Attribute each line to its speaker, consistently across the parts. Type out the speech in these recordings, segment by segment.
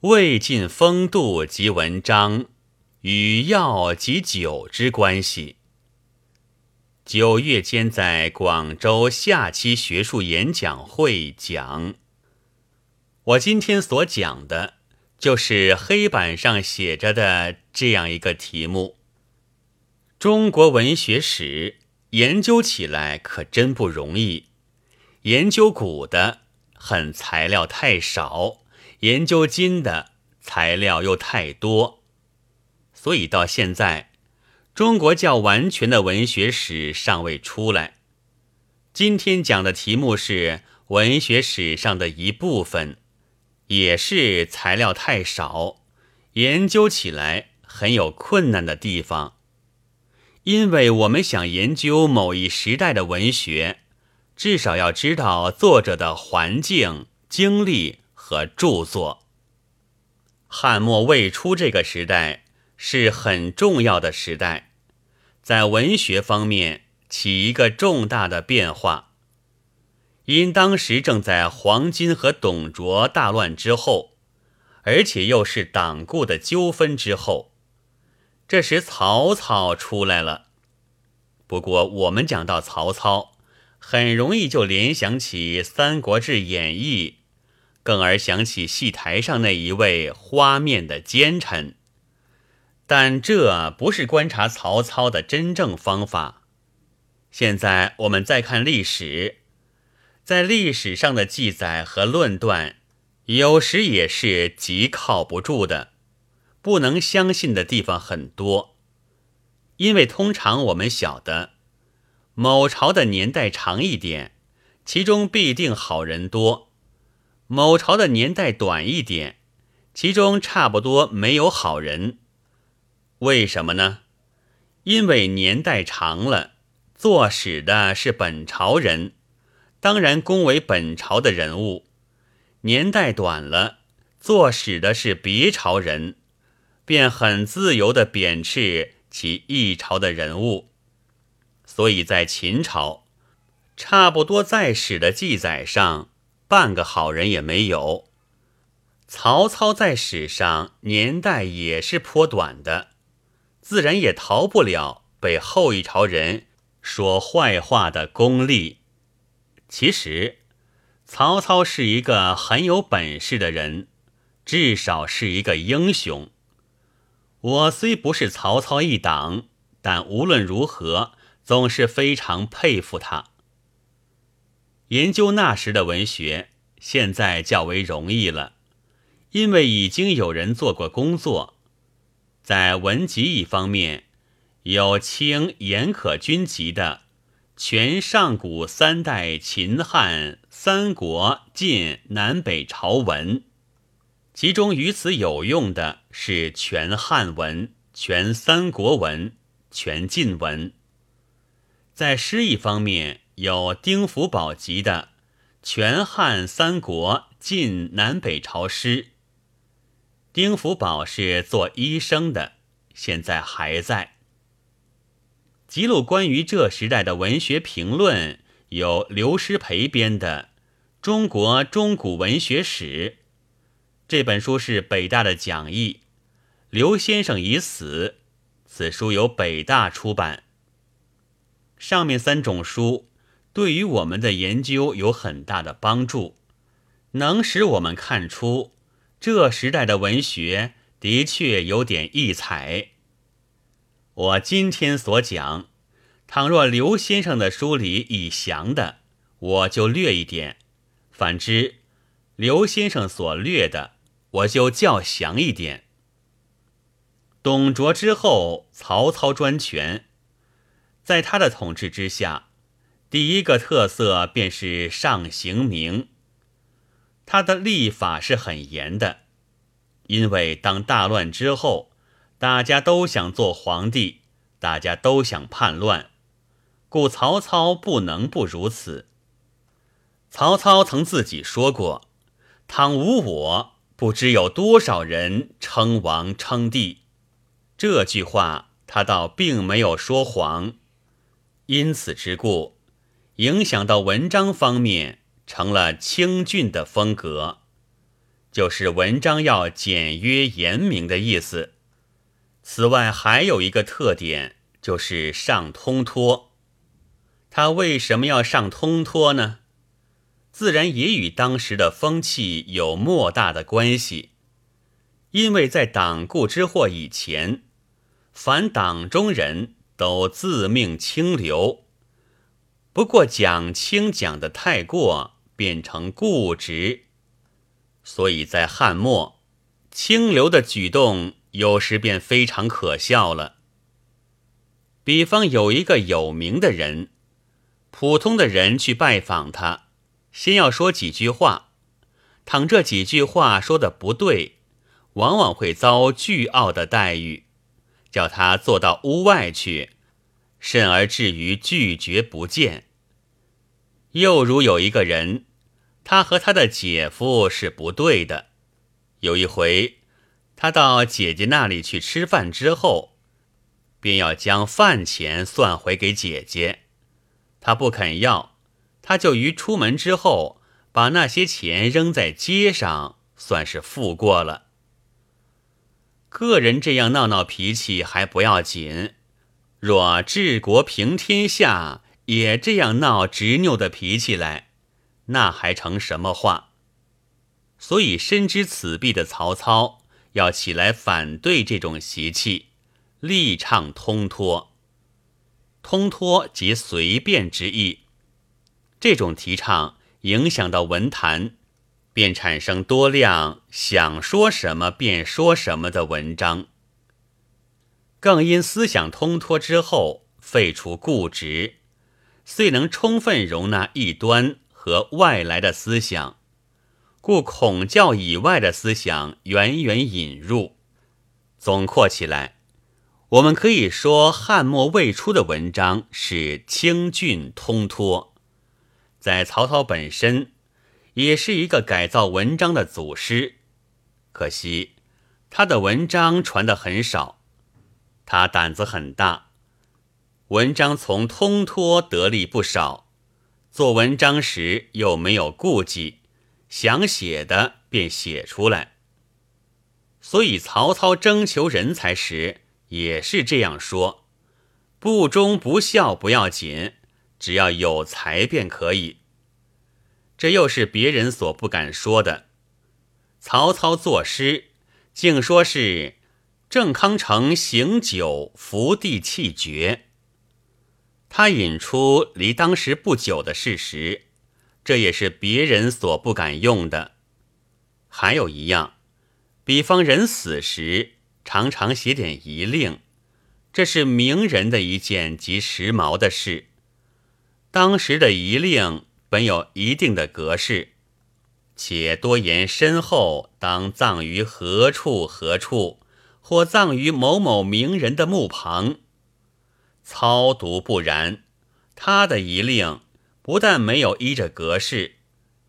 Speaker 1: 魏晋风度及文章与药及酒之关系。九月间在广州下期学术演讲会讲。我今天所讲的，就是黑板上写着的这样一个题目：中国文学史研究起来可真不容易，研究古的很材料太少。研究金的材料又太多，所以到现在，中国较完全的文学史尚未出来。今天讲的题目是文学史上的一部分，也是材料太少，研究起来很有困难的地方。因为我们想研究某一时代的文学，至少要知道作者的环境、经历。和著作，汉末魏初这个时代是很重要的时代，在文学方面起一个重大的变化。因当时正在黄巾和董卓大乱之后，而且又是党锢的纠纷之后，这时曹操出来了。不过我们讲到曹操，很容易就联想起《三国志演义》。更而想起戏台上那一位花面的奸臣，但这不是观察曹操的真正方法。现在我们再看历史，在历史上的记载和论断，有时也是极靠不住的，不能相信的地方很多。因为通常我们晓得，某朝的年代长一点，其中必定好人多。某朝的年代短一点，其中差不多没有好人。为什么呢？因为年代长了，作史的是本朝人，当然恭维本朝的人物；年代短了，作史的是别朝人，便很自由地贬斥其一朝的人物。所以在秦朝，差不多在史的记载上。半个好人也没有。曹操在史上年代也是颇短的，自然也逃不了被后一朝人说坏话的功力。其实，曹操是一个很有本事的人，至少是一个英雄。我虽不是曹操一党，但无论如何，总是非常佩服他。研究那时的文学，现在较为容易了，因为已经有人做过工作。在文集一方面，有清严可君集的《全上古三代秦汉三国晋南北朝文》，其中与此有用的是全汉文、全三国文、全晋文。在诗一方面，有丁福宝集的《全汉三国晋南北朝诗》。丁福宝是做医生的，现在还在。记录关于这时代的文学评论，有刘师培编的《中国中古文学史》这本书是北大的讲义。刘先生已死，此书由北大出版。上面三种书。对于我们的研究有很大的帮助，能使我们看出这时代的文学的确有点异彩。我今天所讲，倘若刘先生的书里已详的，我就略一点；反之，刘先生所略的，我就较详一点。董卓之后，曹操专权，在他的统治之下。第一个特色便是上刑名，他的立法是很严的，因为当大乱之后，大家都想做皇帝，大家都想叛乱，故曹操不能不如此。曹操曾自己说过：“倘无我，不知有多少人称王称帝。”这句话他倒并没有说谎，因此之故。影响到文章方面，成了清俊的风格。就是文章要简约严明的意思。此外，还有一个特点，就是上通脱。他为什么要上通脱呢？自然也与当时的风气有莫大的关系。因为在党锢之祸以前，凡党中人都自命清流，不过讲清讲的太过，变成固执。所以在汉末，清流的举动有时便非常可笑了。比方有一个有名的人，普通的人去拜访他，先要说几句话，倘这几句话说的不对，往往会遭倨傲的待遇，叫他坐到屋外去，甚而至于拒绝不见。又如有一个人。他和他的姐夫是不对的。有一回，他到姐姐那里去吃饭之后，便要将饭钱算回给姐姐。他不肯要，他就于出门之后把那些钱扔在街上，算是付过了。个人这样闹闹脾气还不要紧，若治国平天下也这样闹执拗的脾气来。那还成什么话？所以深知此弊的曹操要起来反对这种习气，力倡通脱。通脱即随便之意。这种提倡影响到文坛，便产生多量想说什么便说什么的文章。更因思想通脱之后，废除固执，遂能充分容纳异端。和外来的思想，故孔教以外的思想远远引入。总括起来，我们可以说汉末未出的文章是清俊通脱，在曹操本身也是一个改造文章的祖师。可惜他的文章传得很少，他胆子很大，文章从通脱得利不少。做文章时又没有顾忌，想写的便写出来。所以曹操征求人才时也是这样说：不忠不孝不要紧，只要有才便可以。这又是别人所不敢说的。曹操作诗，竟说是郑康成行酒，伏地气绝。他引出离当时不久的事实，这也是别人所不敢用的。还有一样，比方人死时常常写点遗令，这是名人的一件极时髦的事。当时的遗令本有一定的格式，且多言身后当葬于何处何处，或葬于某某名人的墓旁。操读不然，他的遗令不但没有依着格式，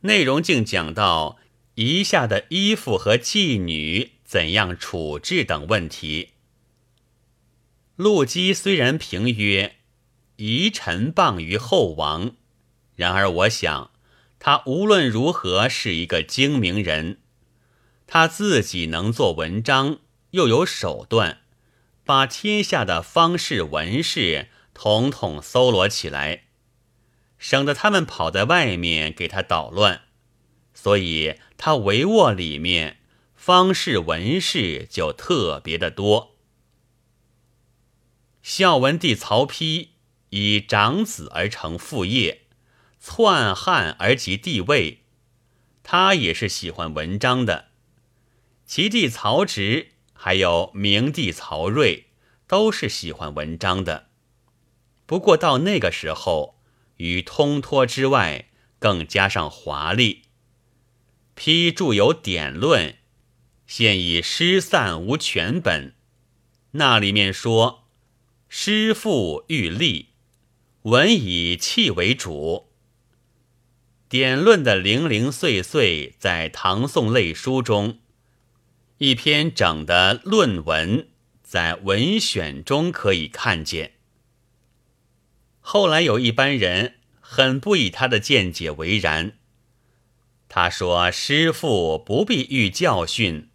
Speaker 1: 内容竟讲到遗下的衣服和妓女怎样处置等问题。陆机虽然评曰遗臣谤于后王，然而我想他无论如何是一个精明人，他自己能做文章，又有手段。把天下的方士文士统统搜罗起来，省得他们跑在外面给他捣乱，所以他帷幄里面方士文士就特别的多。孝文帝曹丕以长子而成父业，篡汉而及帝位，他也是喜欢文章的。其弟曹植。还有明帝曹睿，都是喜欢文章的。不过到那个时候，与通脱之外，更加上华丽。批注有《典论》，现已失散无全本。那里面说：“诗赋欲立，文以气为主。”《典论》的零零碎碎，在唐宋类书中。一篇整的论文，在文选中可以看见。后来有一般人很不以他的见解为然，他说：“师父不必欲教训，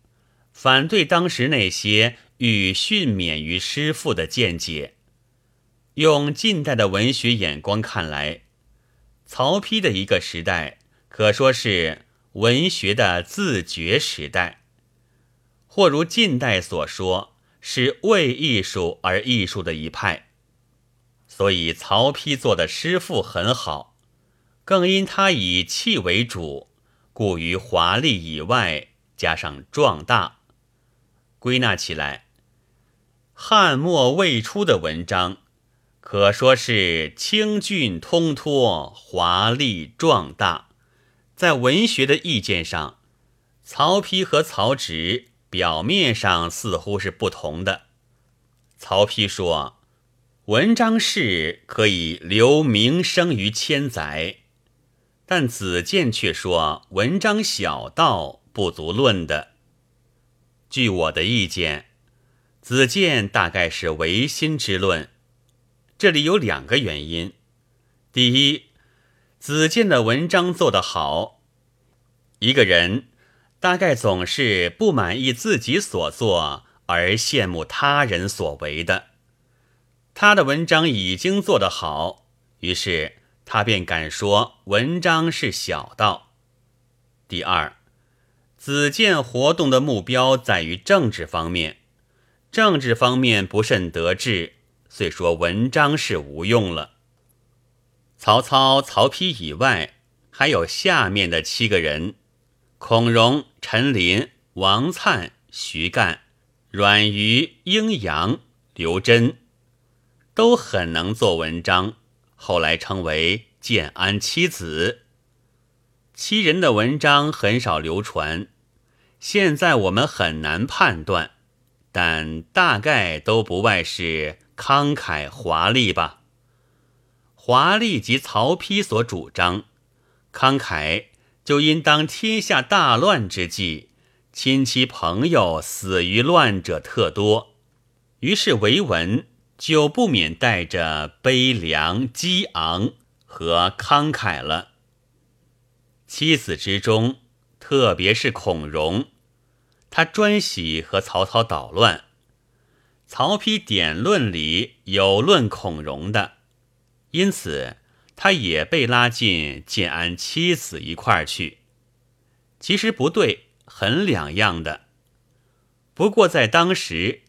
Speaker 1: 反对当时那些欲训勉于师父的见解。用近代的文学眼光看来，曹丕的一个时代可说是文学的自觉时代，或如近代所说，是为艺术而艺术的一派。所以曹丕做的师父很好，更因他以气为主。”故于华丽以外加上壮大，归纳起来，汉末未出的文章，可说是清俊通脱、华丽壮大。在文学的意见上，曹丕和曹植表面上似乎是不同的。曹丕说：“文章事可以留名声于千载。”但子建却说：“文章小道不足论的。”据我的意见，子建大概是唯心之论。这里有两个原因：第一，子建的文章做得好，一个人大概总是不满意自己所做，而羡慕他人所为的。他的文章已经做得好，于是。他便敢说文章是小道。第二，子建活动的目标在于政治方面，政治方面不甚得志，虽说文章是无用了。曹操、曹丕以外，还有下面的七个人：孔融、陈琳、王粲、徐干、阮瑜、英阳、刘桢，都很能做文章。后来称为建安七子。七人的文章很少流传，现在我们很难判断，但大概都不外是慷慨华丽吧。华丽即曹丕所主张，慷慨就因当天下大乱之际，亲戚朋友死于乱者特多，于是为文。就不免带着悲凉、激昂和慷慨了。妻子之中，特别是孔融，他专喜和曹操捣乱。曹丕典论里有论孔融的，因此他也被拉进建安七子一块儿去。其实不对，很两样的。不过在当时。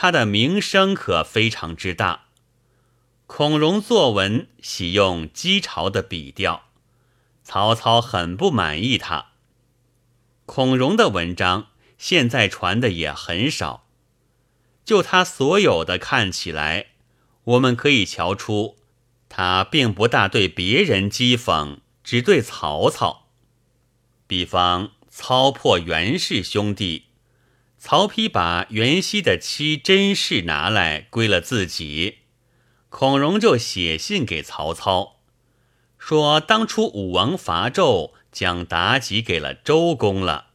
Speaker 1: 他的名声可非常之大。孔融作文喜用讥嘲的笔调，曹操很不满意他。孔融的文章现在传的也很少，就他所有的看起来，我们可以瞧出，他并不大对别人讥讽，只对曹操。比方操破袁氏兄弟。曹丕把袁熙的妻甄氏拿来归了自己，孔融就写信给曹操，说当初武王伐纣，将妲己给了周公了。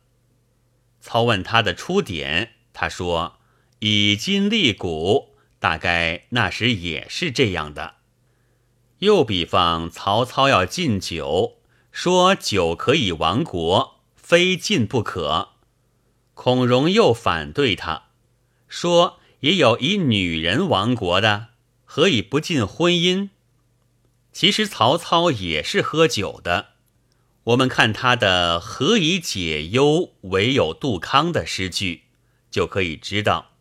Speaker 1: 操问他的出典，他说以今立古，大概那时也是这样的。又比方曹操要禁酒，说酒可以亡国，非禁不可。孔融又反对他，说：“也有以女人亡国的，何以不禁婚姻？”其实曹操也是喝酒的。我们看他的“何以解忧，唯有杜康”的诗句，就可以知道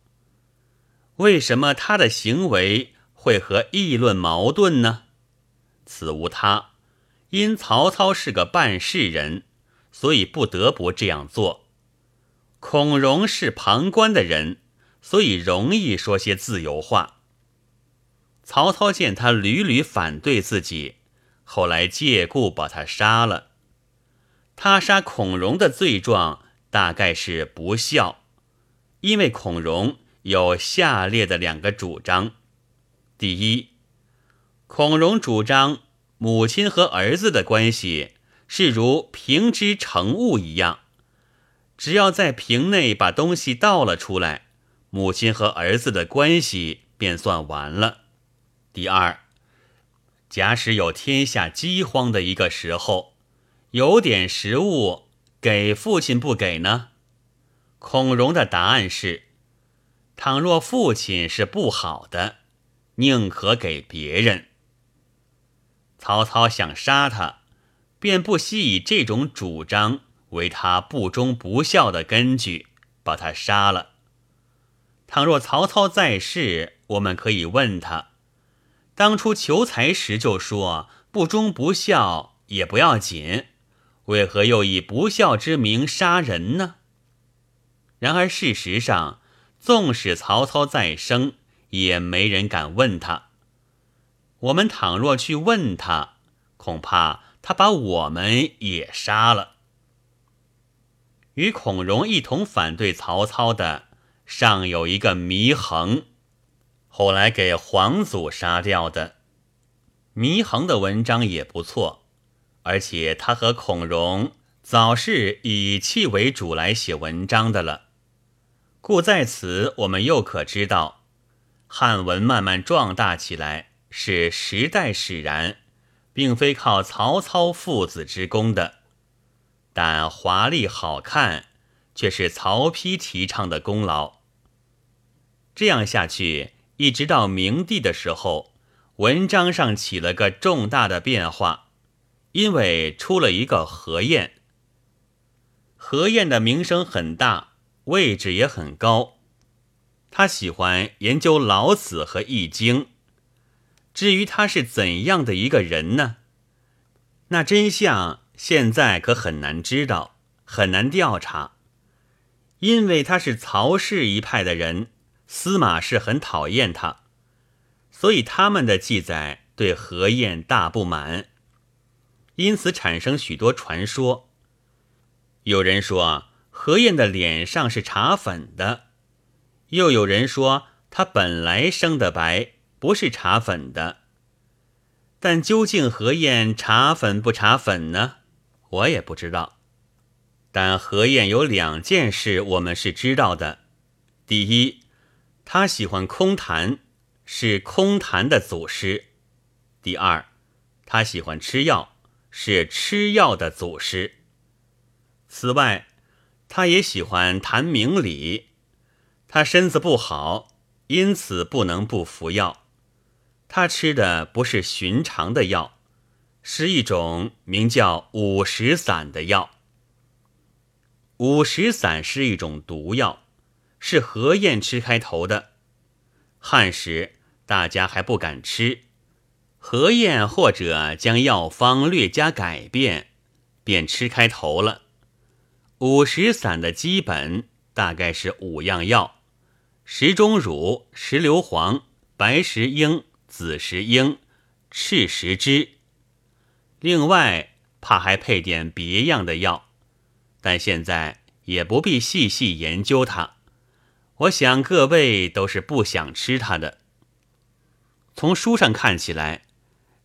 Speaker 1: 为什么他的行为会和议论矛盾呢？此无他，因曹操是个办事人，所以不得不这样做。孔融是旁观的人，所以容易说些自由话。曹操见他屡屡反对自己，后来借故把他杀了。他杀孔融的罪状大概是不孝，因为孔融有下列的两个主张：第一，孔融主张母亲和儿子的关系是如瓶之成物一样。只要在瓶内把东西倒了出来，母亲和儿子的关系便算完了。第二，假使有天下饥荒的一个时候，有点食物给父亲不给呢？孔融的答案是：倘若父亲是不好的，宁可给别人。曹操想杀他，便不惜以这种主张为他不忠不孝的根据，把他杀了。倘若曹操在世，我们可以问他：当初求财时就说不忠不孝也不要紧，为何又以不孝之名杀人呢？然而事实上，纵使曹操再生，也没人敢问他。我们倘若去问他，恐怕他把我们也杀了。与孔融一同反对曹操的，尚有一个祢衡，后来给黄祖杀掉的。祢衡的文章也不错，而且他和孔融早是以气为主来写文章的了，故在此我们又可知道，汉文慢慢壮大起来。是时代使然，并非靠曹操父子之功的，但华丽好看却是曹丕提倡的功劳。这样下去，一直到明帝的时候，文章上起了个重大的变化，因为出了一个何晏。何晏的名声很大，位置也很高，他喜欢研究老子和易经。至于他是怎样的一个人呢？那真相现在可很难知道，很难调查，因为他是曹氏一派的人，司马氏很讨厌他，所以他们的记载对何晏大不满，因此产生许多传说。有人说何晏的脸上是茶粉的，又有人说他本来生的白。不是茶粉的，但究竟何晏茶粉不茶粉呢？我也不知道。但何晏有两件事我们是知道的：第一，他喜欢空谈，是空谈的祖师；第二，他喜欢吃药，是吃药的祖师。此外，他也喜欢谈明理。他身子不好，因此不能不服药。他吃的不是寻常的药，是一种名叫五石散的药。五石散是一种毒药，是何晏吃开头的。汉时大家还不敢吃，何晏或者将药方略加改变，便吃开头了。五石散的基本大概是五样药：石钟乳、石硫黄、白石英。紫石英、赤石脂，另外怕还配点别样的药，但现在也不必细细研究它。我想各位都是不想吃它的。从书上看起来，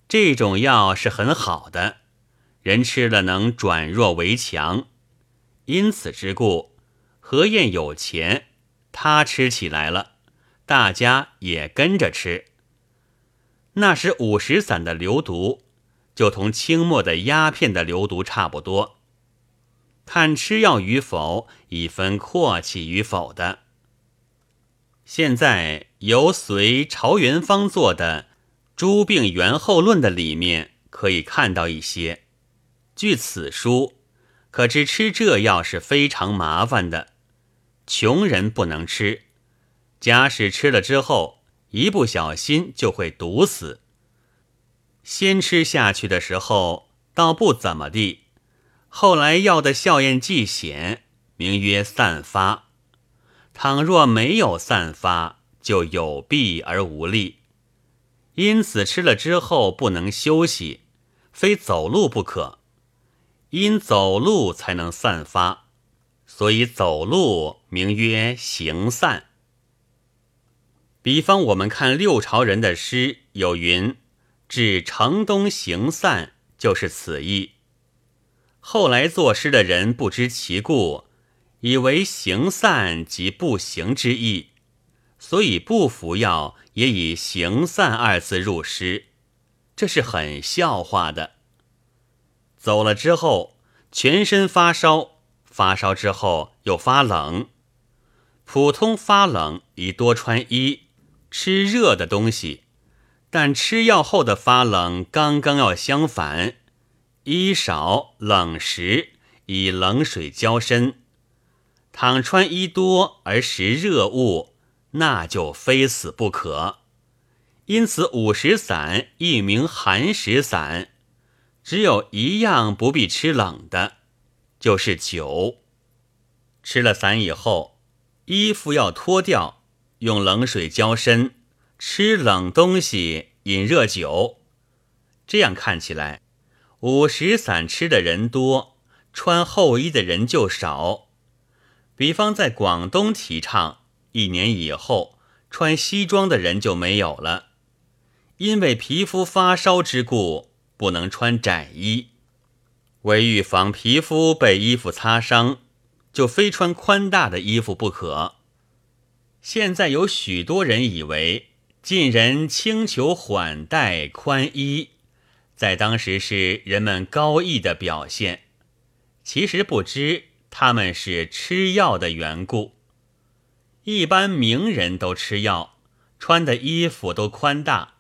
Speaker 1: 这种药是很好的，人吃了能转弱为强，因此之故，何晏有钱，他吃起来了，大家也跟着吃。那时五石散的流毒，就同清末的鸦片的流毒差不多。看吃药与否，已分阔气与否的。现在由隋朝元方做的《诸病源候论》的里面，可以看到一些。据此书，可知吃这药是非常麻烦的，穷人不能吃，假使吃了之后。一不小心就会毒死。先吃下去的时候倒不怎么地，后来药的效验既显，名曰散发。倘若没有散发，就有弊而无利。因此吃了之后不能休息，非走路不可。因走路才能散发，所以走路名曰行散。比方我们看六朝人的诗，有云“至城东行散”，就是此意。后来作诗的人不知其故，以为行散即不行之意，所以不服药也以行散二字入诗，这是很笑话的。走了之后，全身发烧，发烧之后又发冷。普通发冷宜多穿衣，吃热的东西；但吃药后的发冷刚刚要相反，衣少冷食，以冷水浇身。倘穿衣多而食热物，那就非死不可。因此五石散亦名寒食散，只有一样不必吃冷的，就是酒。吃了散以后。衣服要脱掉，用冷水浇身，吃冷东西，饮热酒。这样看起来，五石散吃的人多，穿厚衣的人就少。比方在广东提倡，一年以后穿西装的人就没有了，因为皮肤发烧之故，不能穿窄衣。为预防皮肤被衣服擦伤。就非穿宽大的衣服不可。现在有许多人以为晋人轻裘缓带宽衣，在当时是人们高义的表现，其实不知他们是吃药的缘故。一般名人都吃药，穿的衣服都宽大，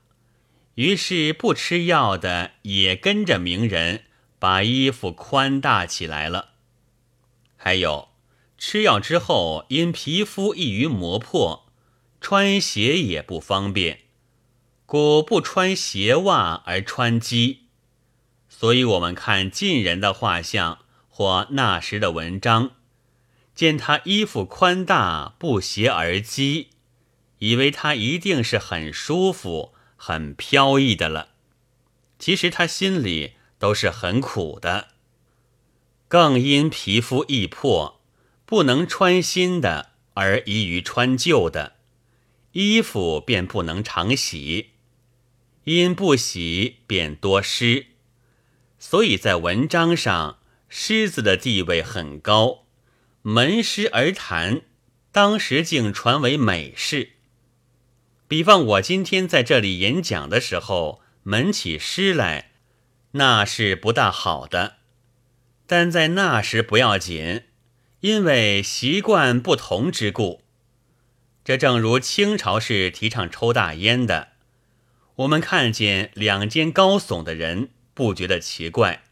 Speaker 1: 于是不吃药的也跟着名人把衣服宽大起来了。还有。吃药之后，因皮肤易于磨破，穿鞋也不方便，故不穿鞋袜而穿屐。所以，我们看晋人的画像或那时的文章，见他衣服宽大，不鞋而屐，以为他一定是很舒服、很飘逸的了。其实他心里都是很苦的，更因皮肤易破。不能穿新的，而宜于穿旧的，衣服便不能常洗，因不洗便多湿，所以在文章上狮子的地位很高，门师而谈，当时竟传为美事。比方我今天在这里演讲的时候，门起诗来，那是不大好的，但在那时不要紧。因为习惯不同之故，这正如清朝是提倡抽大烟的，我们看见两肩高耸的人不觉得奇怪，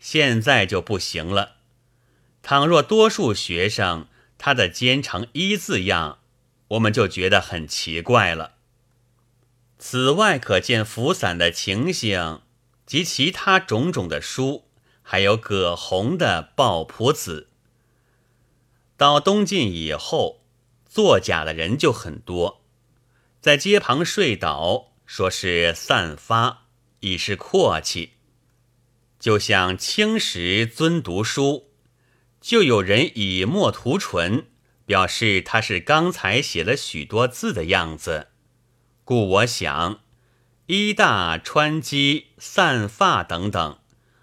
Speaker 1: 现在就不行了。倘若多数学生他的肩成一字样，我们就觉得很奇怪了。此外，可见浮散的情形及其他种种的书，还有葛洪的《抱朴子》。到东晋以后，作假的人就很多，在街旁睡倒，说是散发，已是阔气。就像青石尊读书，就有人以墨涂唇，表示他是刚才写了许多字的样子。故我想，衣大穿机散发等等，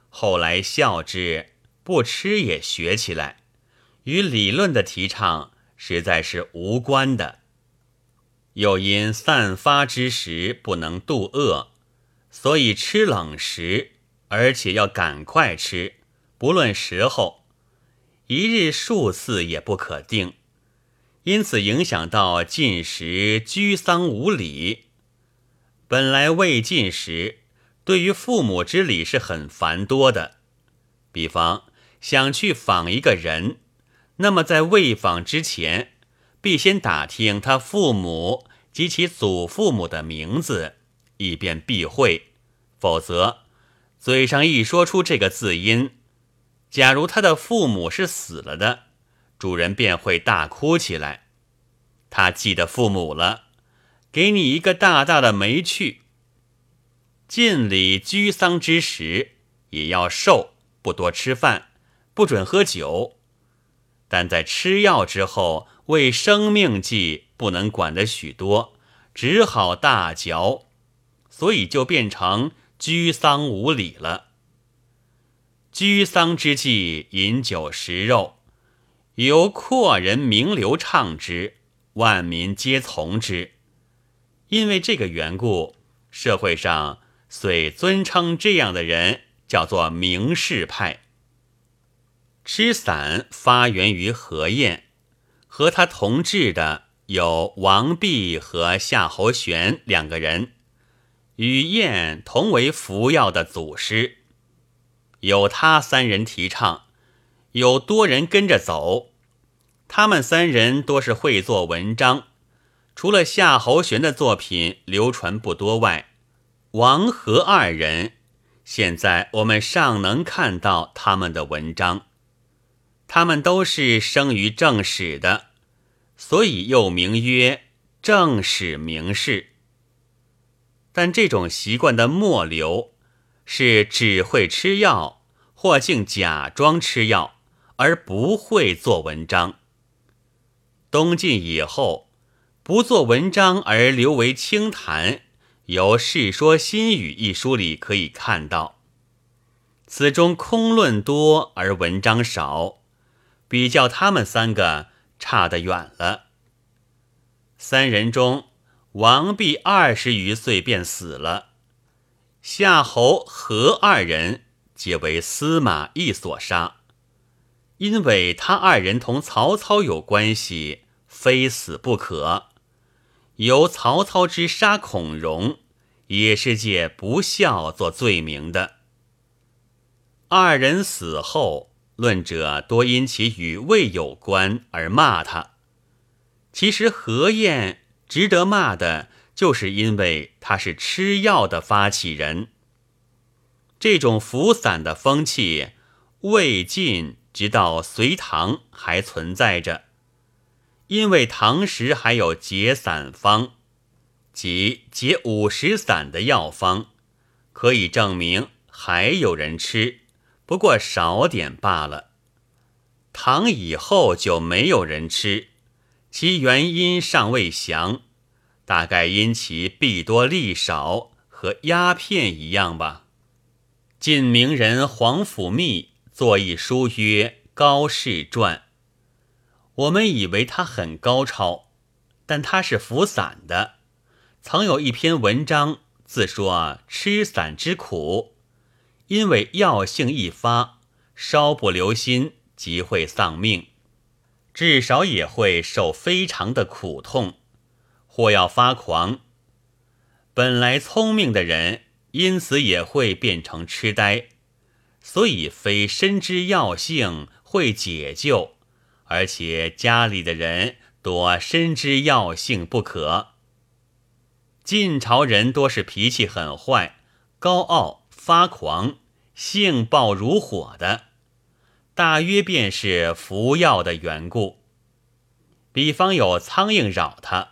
Speaker 1: 后来笑之，不吃也学起来。与理论的提倡实在是无关的。又因散发之时不能度饿，所以吃冷食，而且要赶快吃，不论时候，一日数次也不可定。因此影响到进食居丧无礼。本来未进食，对于父母之礼是很繁多的。比方想去访一个人。那么，在未访之前，必先打听他父母及其祖父母的名字，以便避讳。否则，嘴上一说出这个字音，假如他的父母是死了的，主人便会大哭起来。他记得父母了，给你一个大大的没趣。尽礼居丧之时，也要瘦，不多吃饭，不准喝酒。但在吃药之后，为生命计，不能管得许多，只好大嚼，所以就变成居丧无礼了。居丧之际，饮酒食肉，由阔人名流唱之，万民皆从之。因为这个缘故，社会上遂尊称这样的人叫做名士派。吃散发源于何晏，和他同治的有王弼和夏侯玄两个人，与晏同为服药的祖师。有他三人提倡，有多人跟着走。他们三人多是会做文章，除了夏侯玄的作品流传不多外，王和二人现在我们尚能看到他们的文章。他们都是生于正史的，所以又名曰正史名士。但这种习惯的末流，是只会吃药，或竟假装吃药，而不会做文章。东晋以后，不做文章而留为清谈，由《世说新语》一书里可以看到，此中空论多而文章少。比较他们三个差得远了。三人中，王弼二十余岁便死了，夏侯何二人皆为司马懿所杀。因为他二人同曹操有关系，非死不可。由曹操之杀孔融，也是借不孝做罪名的。二人死后。论者多因其与魏有关而骂他，其实何晏值得骂的，就是因为他是吃药的发起人。这种服散的风气，魏晋直到隋唐还存在着，因为唐时还有解散方，即解五十散的药方，可以证明还有人吃。不过少点罢了。唐以后就没有人吃，其原因尚未详，大概因其弊多利少，和鸦片一样吧。晋名人皇甫谧作一书曰《高士传》，我们以为他很高超，但他是服散的。曾有一篇文章自说吃散之苦。因为药性一发，稍不留心即会丧命，至少也会受非常的苦痛，或要发狂。本来聪明的人，因此也会变成痴呆。所以非深知药性会解救，而且家里的人多深知药性不可。晋朝人多是脾气很坏，高傲。发狂、性暴如火的，大约便是服药的缘故。比方有苍蝇扰他，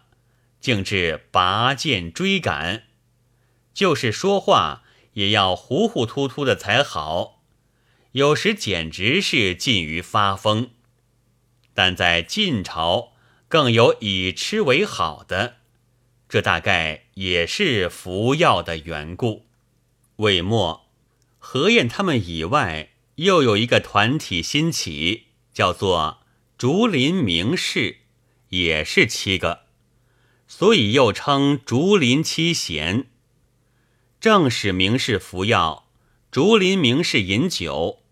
Speaker 1: 竟至拔剑追赶，就是说话也要糊糊涂涂的才好。有时简直是近于发疯。但在晋朝，更有以吃为好的，这大概也是服药的缘故。魏末，何晏他们以外，又有一个团体兴起，叫做竹林名士，也是七个，所以又称竹林七贤。正使名士服药，竹林名士饮酒。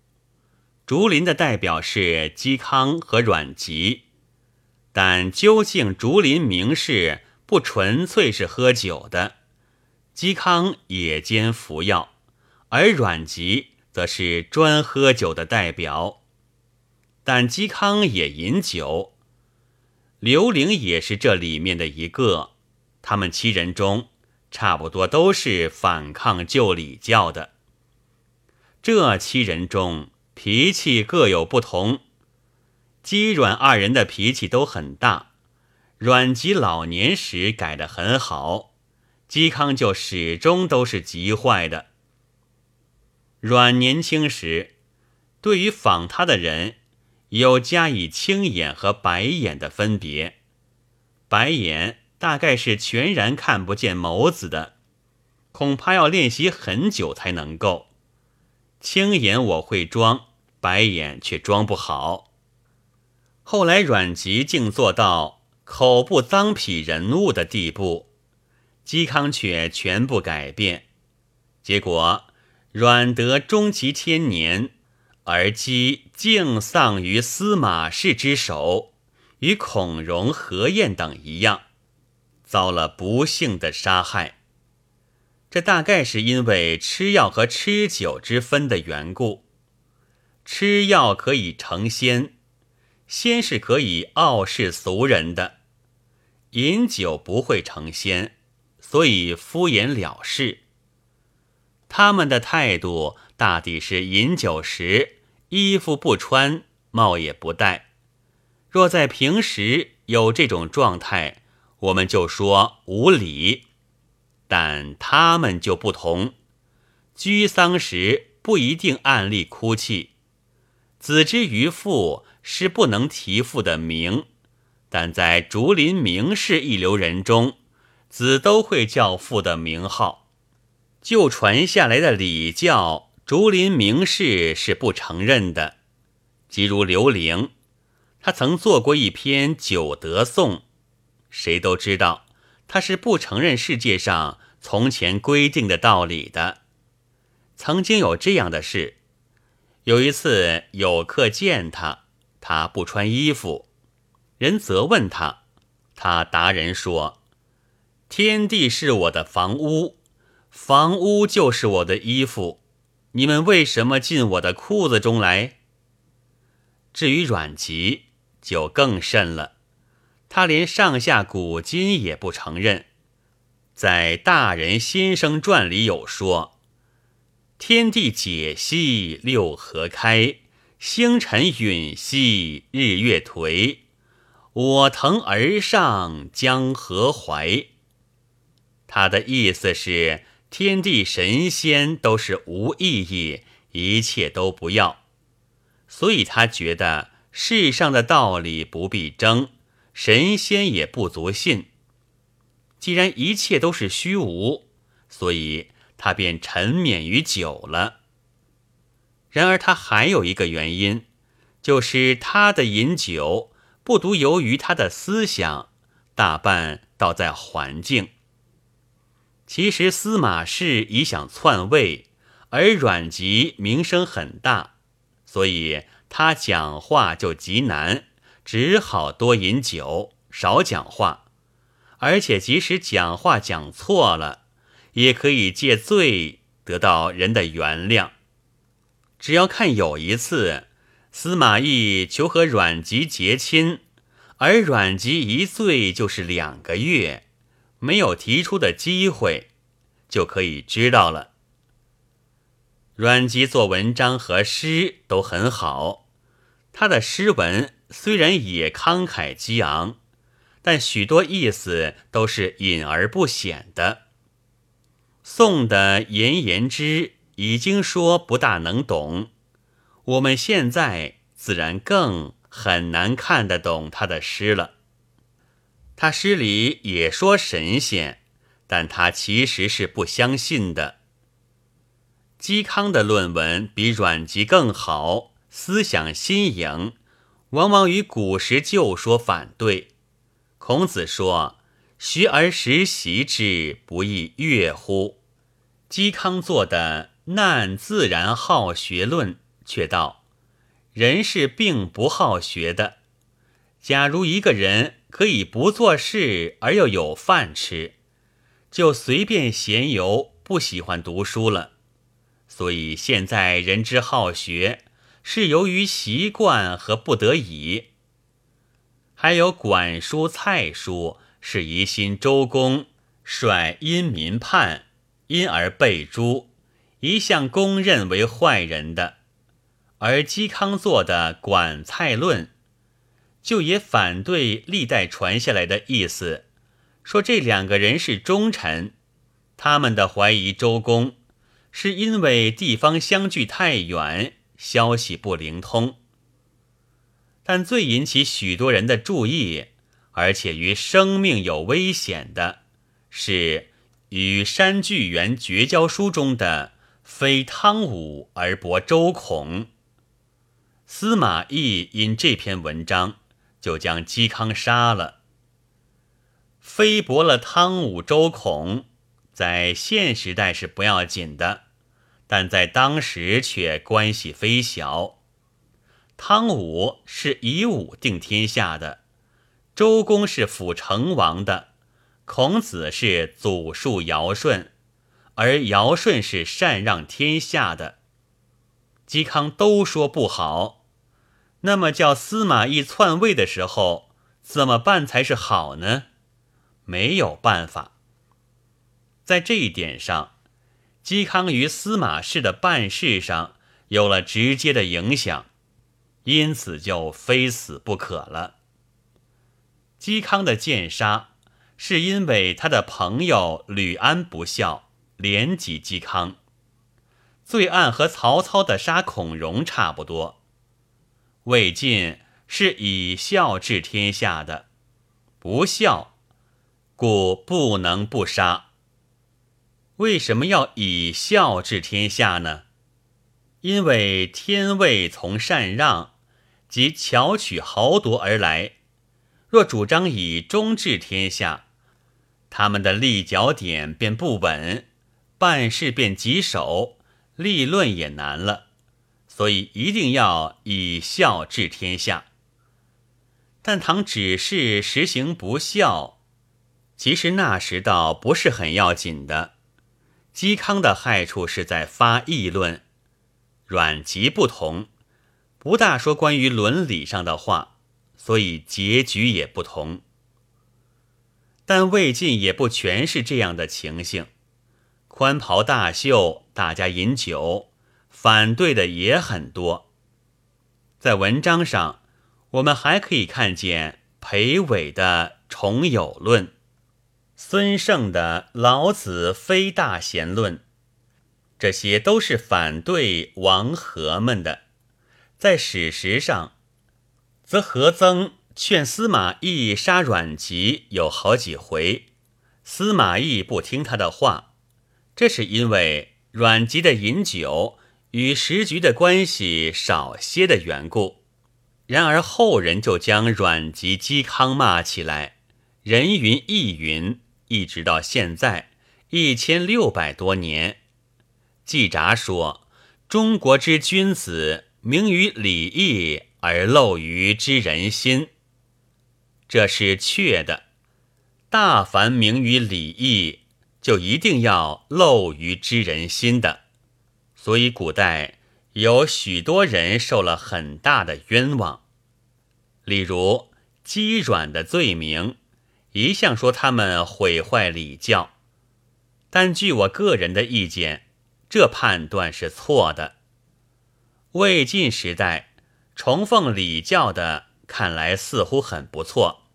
Speaker 1: 竹林的代表是嵇康和阮籍，但究竟竹林名士不纯粹是喝酒的。嵇康也兼服药，而阮籍则是专喝酒的代表。但嵇康也饮酒，刘伶也是这里面的一个。他们七人中，差不多都是反抗旧礼教的。这七人中，脾气各有不同。嵇阮二人的脾气都很大，阮籍老年时改得很好。嵇康就始终都是极坏的。阮年轻时，对于访他的人，有加以青眼和白眼的分别。白眼大概是全然看不见眸子的，恐怕要练习很久才能够。青眼我会装，白眼却装不好。后来阮籍竟做到口不脏痞人物的地步。嵇康却全部改变，结果阮得终其千年，而嵇竟丧于司马氏之手，与孔融、何晏等一样，遭了不幸的杀害。这大概是因为吃药和吃酒之分的缘故。吃药可以成仙，仙是可以傲视俗人的；饮酒不会成仙，所以敷衍了事。他们的态度大抵是饮酒时衣服不穿，帽也不戴。若在平时有这种状态，我们就说无礼。但他们就不同，居丧时不一定暗立哭泣。子之于父是不能提父的名，但在竹林名士一流人中，子都会叫父的名号。就传下来的礼教，竹林名士是不承认的。即如刘伶，他曾做过一篇《九德颂》，谁都知道他是不承认世界上。从前规定的道理的，曾经有这样的事。有一次有客见他，他不穿衣服，人责问他，他答人说：“天地是我的房屋，房屋就是我的衣服，你们为什么进我的裤子中来？”至于阮籍，就更甚了，他连上下古今也不承认。在《大人先生传》里有说：“天地解析，六合开；星辰陨兮，日月颓。我腾而上，江河怀。”他的意思是，天地神仙都是无意义，一切都不要。所以他觉得世上的道理不必争，神仙也不足信。既然一切都是虚无，所以他便沉湎于酒了。然而他还有一个原因，就是他的饮酒不独由于他的思想，大半倒在环境。其实司马氏已想篡位，而阮籍名声很大，所以他讲话就极难，只好多饮酒，少讲话。而且，即使讲话讲错了，也可以借罪得到人的原谅。只要看有一次，司马懿求和阮籍结亲，而阮籍一醉就是两个月，没有提出的机会，就可以知道了。阮籍做文章和诗都很好，他的诗文虽然也慷慨激昂。但许多意思都是隐而不显的。宋的颜言之已经说不大能懂，我们现在自然更很难看得懂他的诗了。他诗里也说神仙，但他其实是不相信的。嵇康的论文比阮籍更好，思想新颖，往往与古时旧说反对。孔子说：“学而时习之，不亦乐乎？”嵇康做的《难自然好学论》却道：“人是并不好学的。假如一个人可以不做事而又有饭吃，就随便闲游，不喜欢读书了。所以现在人之好学，是由于习惯和不得已。”还有管叔、蔡叔是疑心周公率殷民叛，因而被诛，一向公认为坏人的。而嵇康做的《管蔡论》，就也反对历代传下来的意思，说这两个人是忠臣。他们的怀疑周公，是因为地方相距太远，消息不灵通。但最引起许多人的注意，而且与生命有危险的，是与山巨源绝交书中的“非汤武而博周孔”。司马懿因这篇文章，就将嵇康杀了。非驳了汤武、周孔，在现时代是不要紧的，但在当时却关系非小。汤武是以武定天下的，周公是辅成王的，孔子是祖述尧舜，而尧舜是禅让天下的。嵇康都说不好，那么叫司马懿篡位的时候怎么办才是好呢？没有办法。在这一点上，嵇康于司马氏的办事上有了直接的影响。因此就非死不可了。嵇康的剑杀，是因为他的朋友吕安不孝，连及嵇康。罪案和曹操的杀孔融差不多。魏晋是以孝治天下的，不孝，故不能不杀。为什么要以孝治天下呢？因为天位从禅让。即巧取豪夺而来。若主张以忠治天下，他们的立脚点便不稳，办事便棘手，立论也难了。所以一定要以孝治天下。但唐只是实行不孝，其实那时倒不是很要紧的。嵇康的害处是在发议论，阮籍不同。不大说关于伦理上的话，所以结局也不同。但魏晋也不全是这样的情形，宽袍大袖，大家饮酒，反对的也很多。在文章上，我们还可以看见裴伟的《重友论》，孙胜的《老子非大贤论》，这些都是反对王和们的。在史实上，则何曾劝司马懿杀阮籍有好几回，司马懿不听他的话，这是因为阮籍的饮酒与时局的关系少些的缘故。然而后人就将阮籍、嵇康骂起来，人云亦云，一直到现在一千六百多年。季札说：“中国之君子。”明于礼义而漏于知人心，这是确的。大凡明于礼义，就一定要漏于知人心的。所以古代有许多人受了很大的冤枉。例如姬阮的罪名，一向说他们毁坏礼教，但据我个人的意见，这判断是错的。魏晋时代，崇奉礼教的看来似乎很不错，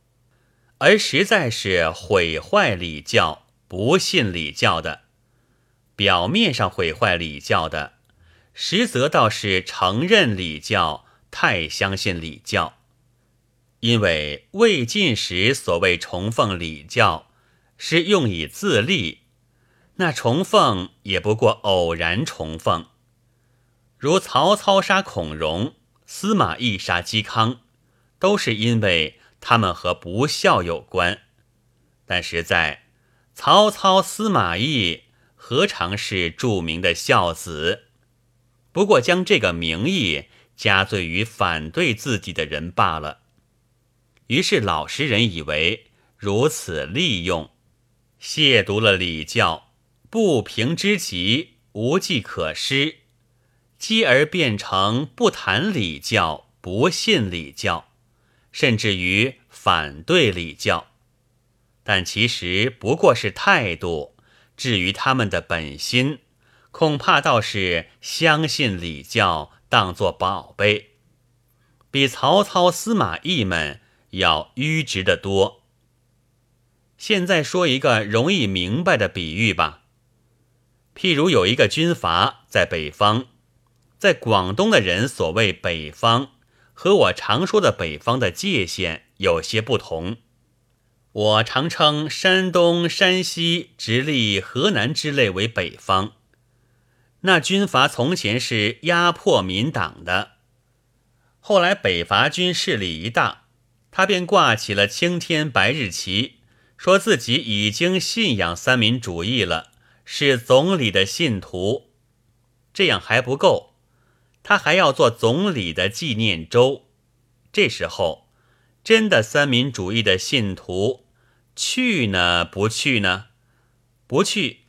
Speaker 1: 而实在是毁坏礼教、不信礼教的。表面上毁坏礼教的，实则倒是承认礼教，太相信礼教。因为魏晋时所谓崇奉礼教，是用以自立，那崇奉也不过偶然崇奉。如曹操杀孔融，司马懿杀嵇康，都是因为他们和不孝有关。但实在，曹操、司马懿何尝是著名的孝子？不过将这个名义加罪于反对自己的人罢了。于是老实人以为如此利用，亵渎了礼教，不平之极，无计可施。继而变成不谈礼教、不信礼教，甚至于反对礼教，但其实不过是态度。至于他们的本心，恐怕倒是相信礼教，当作宝贝，比曹操、司马懿们要迂直的多。现在说一个容易明白的比喻吧，譬如有一个军阀在北方。在广东的人所谓北方，和我常说的北方的界限有些不同。我常称山东、山西、直隶、河南之类为北方。那军阀从前是压迫民党的，后来北伐军势力一大，他便挂起了青天白日旗，说自己已经信仰三民主义了，是总理的信徒。这样还不够，他还要做总理的纪念周。这时候，真的三民主义的信徒去呢？不去呢？不去，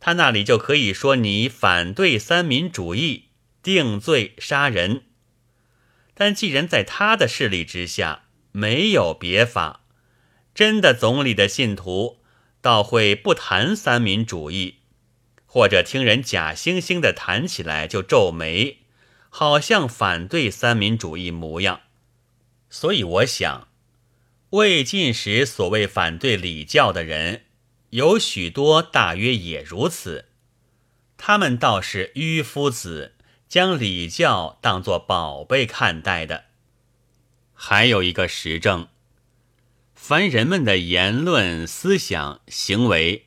Speaker 1: 他那里就可以说你反对三民主义，定罪杀人。但既然在他的势力之下没有别法，真的总理的信徒倒会不谈三民主义，或者听人假惺惺的谈起来就皱眉，好像反对三民主义模样。所以我想，魏晋时所谓反对礼教的人。有许多大约也如此，他们倒是迂夫子，将礼教当作宝贝看待的。还有一个实证：凡人们的言论、思想、行为，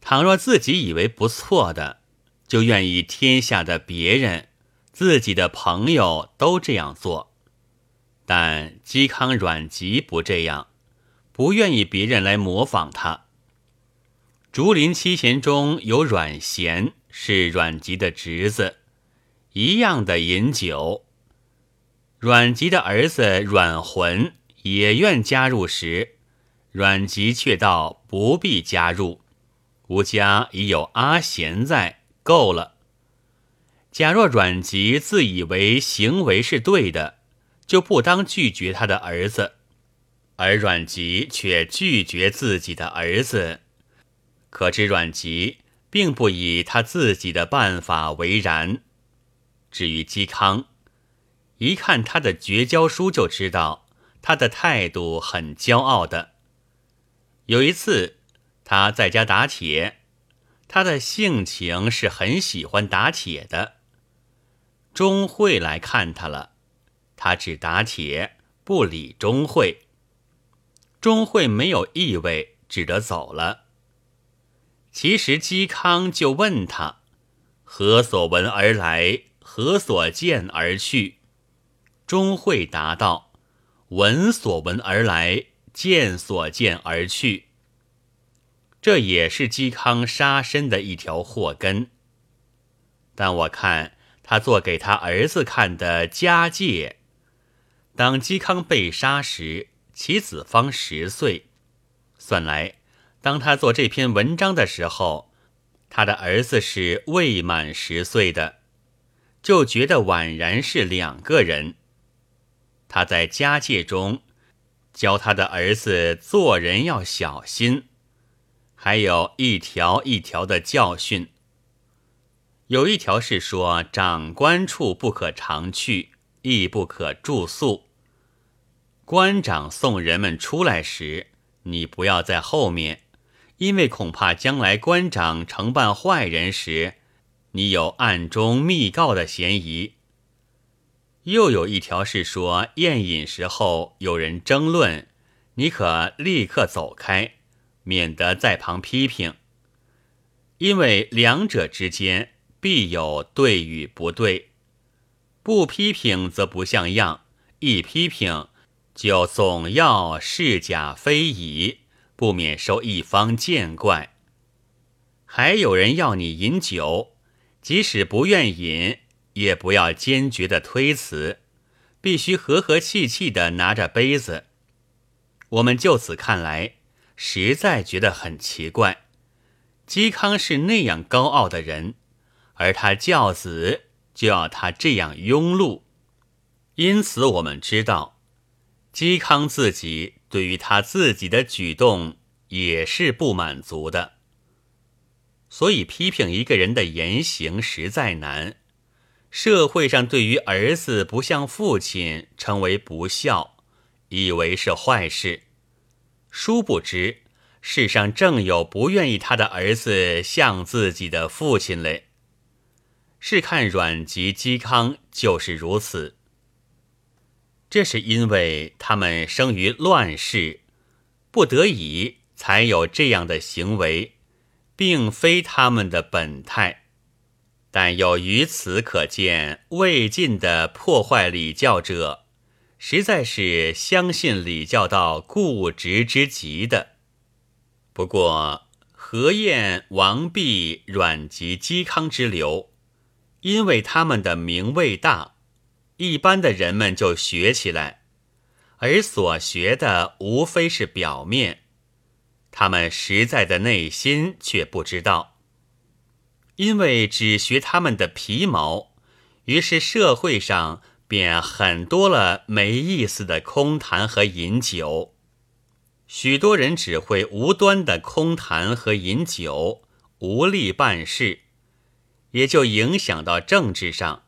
Speaker 1: 倘若自己以为不错的，就愿意天下的别人、自己的朋友都这样做。但嵇康、阮籍不这样，不愿意别人来模仿他。竹林七贤中有阮咸，是阮籍的侄子，一样的饮酒。阮籍的儿子阮浑也愿加入时，阮籍却道不必加入，吾家已有阿贤在，够了。假若阮籍自以为行为是对的，就不当拒绝他的儿子，而阮籍却拒绝自己的儿子。可知阮籍并不以他自己的办法为然。至于嵇康，一看他的绝交书就知道他的态度很骄傲的。有一次他在家打铁，他的性情是很喜欢打铁的。钟会来看他了，他只打铁不理钟会。钟会没有意味，只得走了。其实嵇康就问他：“何所闻而来？何所见而去？”钟会答道：“闻所闻而来，见所见而去。”这也是嵇康杀身的一条祸根。但我看他做给他儿子看的家戒。当嵇康被杀时，其子方十岁，算来。当他做这篇文章的时候，他的儿子是未满十岁的，就觉得宛然是两个人。他在家界中教他的儿子做人要小心，还有一条一条的教训。有一条是说，长官处不可常去，亦不可住宿。官长送人们出来时，你不要在后面。因为恐怕将来官长承办坏人时，你有暗中密告的嫌疑。又有一条是说，宴饮时候有人争论，你可立刻走开，免得在旁批评。因为两者之间必有对与不对，不批评则不像样，一批评就总要是假非矣。不免受一方见怪，还有人要你饮酒，即使不愿饮，也不要坚决的推辞，必须和和气气的拿着杯子。我们就此看来，实在觉得很奇怪。嵇康是那样高傲的人，而他教子就要他这样庸碌，因此我们知道，嵇康自己。对于他自己的举动也是不满足的，所以批评一个人的言行实在难。社会上对于儿子不像父亲称为不孝，以为是坏事，殊不知世上正有不愿意他的儿子像自己的父亲嘞。试看阮籍、嵇康就是如此。这是因为他们生于乱世，不得已才有这样的行为，并非他们的本态。但有于此可见，魏晋的破坏礼教者，实在是相信礼教到固执之极的。不过，何晏、王弼、阮籍、嵇康之流，因为他们的名位大，一般的人们就学起来，而所学的无非是表面，他们实在的内心却不知道。因为只学他们的皮毛，于是社会上便很多了没意思的空谈和饮酒。许多人只会无端的空谈和饮酒，无力办事。也就影响到政治上，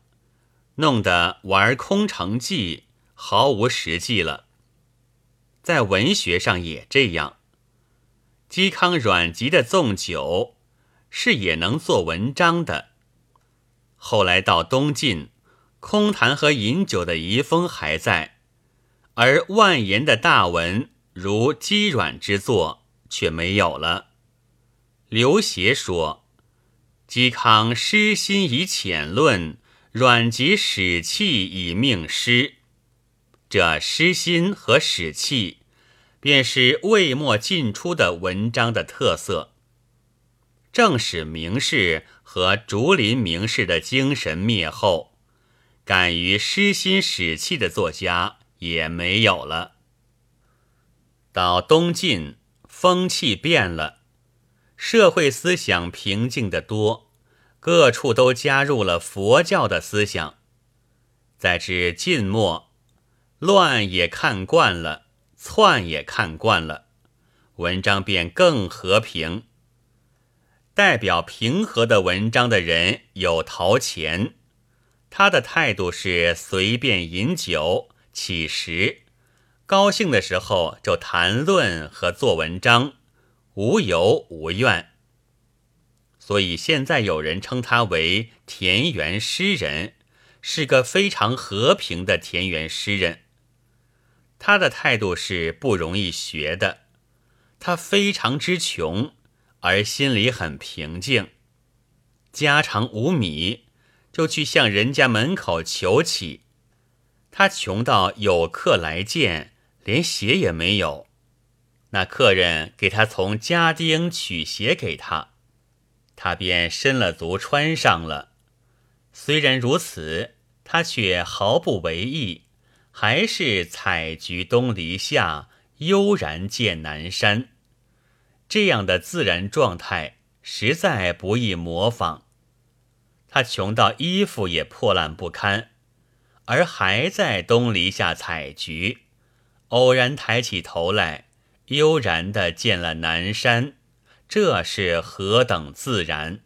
Speaker 1: 弄得玩空城计，毫无实际了。在文学上也这样，嵇康、阮籍的纵酒是也能做文章的。后来到东晋，空谈和饮酒的遗风还在，而万言的大文如嵇阮之作却没有了。刘勰说。嵇康诗心以浅论，阮籍史气以命诗。这诗心和史气，便是魏末进出的文章的特色。正史名士和竹林名士的精神灭后，敢于诗心史气的作家也没有了。到东晋，风气变了。社会思想平静得多，各处都加入了佛教的思想。在至晋末，乱也看惯了，窜也看惯了，文章便更和平。代表平和的文章的人有陶潜，他的态度是随便饮酒起食，高兴的时候就谈论和做文章。无尤无怨，所以现在有人称他为田园诗人，是个非常和平的田园诗人。他的态度是不容易学的，他非常之穷，而心里很平静。家常无米，就去向人家门口求乞。他穷到有客来见，连鞋也没有。那客人给他从家丁取鞋给他，他便伸了足穿上了。虽然如此，他却毫不为意，还是采菊东篱下，悠然见南山。这样的自然状态，实在不易模仿。他穷到衣服也破烂不堪，而还在东篱下采菊，偶然抬起头来。悠然地见了南山，这是何等自然！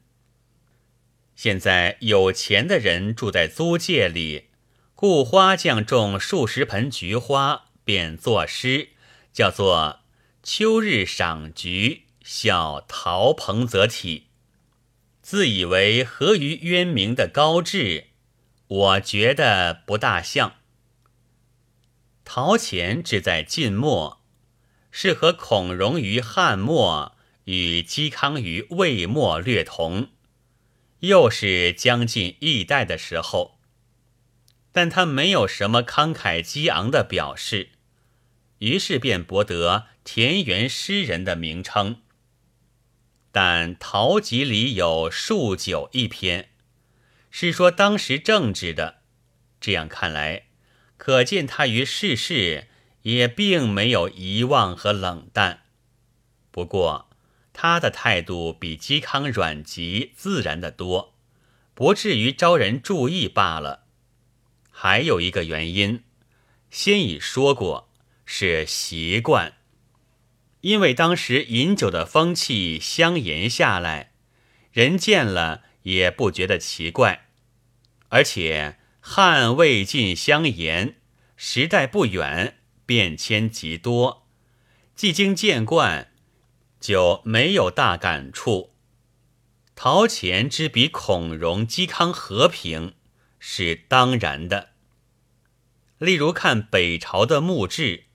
Speaker 1: 现在有钱的人住在租界里，雇花匠种数十盆菊花，便作诗，叫做“秋日赏菊，笑陶彭泽体”，自以为合于渊明的高致，我觉得不大像。陶潜只在晋末。是和孔融于汉末与嵇康于魏末略同，又是将近一代的时候，但他没有什么慷慨激昂的表示，于是便博得田园诗人的名称。但《陶集》里有《数九》一篇，是说当时政治的，这样看来，可见他于世事。也并没有遗忘和冷淡，不过他的态度比嵇康、阮籍自然的多，不至于招人注意罢了。还有一个原因，先已说过，是习惯。因为当时饮酒的风气相沿下来，人见了也不觉得奇怪，而且汉魏晋相沿，时代不远。变迁极多，既经见惯，就没有大感触。陶潜之比孔融、嵇康和平，是当然的。例如看北朝的墓志，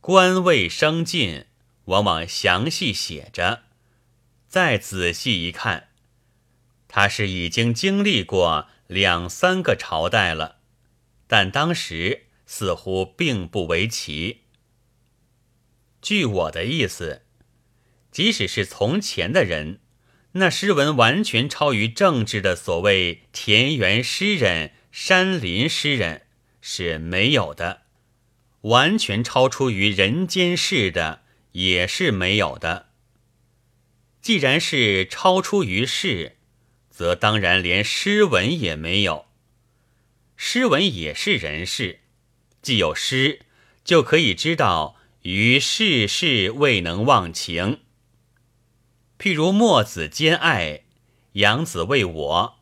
Speaker 1: 官位升进，往往详细写着。再仔细一看，他是已经经历过两三个朝代了，但当时。似乎并不为奇。据我的意思，即使是从前的人，那诗文完全超于政治的所谓田园诗人、山林诗人是没有的，完全超出于人间世的也是没有的。既然是超出于世，则当然连诗文也没有。诗文也是人事，既有诗，就可以知道于世事未能忘情。譬如墨子兼爱，杨子为我，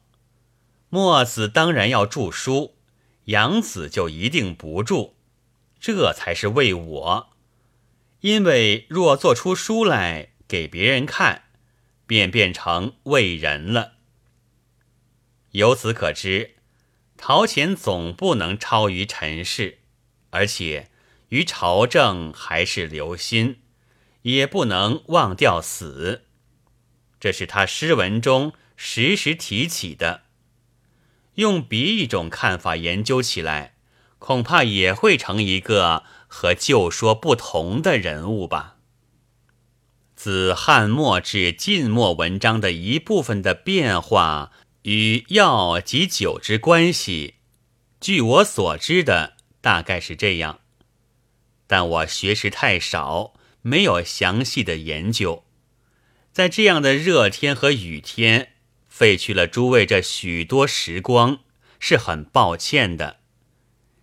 Speaker 1: 墨子当然要著书，杨子就一定不著，这才是为我。因为若做出书来给别人看，便变成为人了。由此可知，陶潜总不能超于尘世，而且于朝政还是留心，也不能忘掉死。这是他诗文中时时提起的，用别一种看法研究起来，恐怕也会成一个和旧说不同的人物吧。自汉末至晋末文章的一部分的变化与药及酒之关系，据我所知的大概是这样，但我学识太少，没有详细的研究。在这样的热天和雨天，废去了诸位这许多时光，是很抱歉的。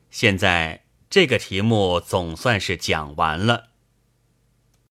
Speaker 1: 现在这个题目总算是讲完了。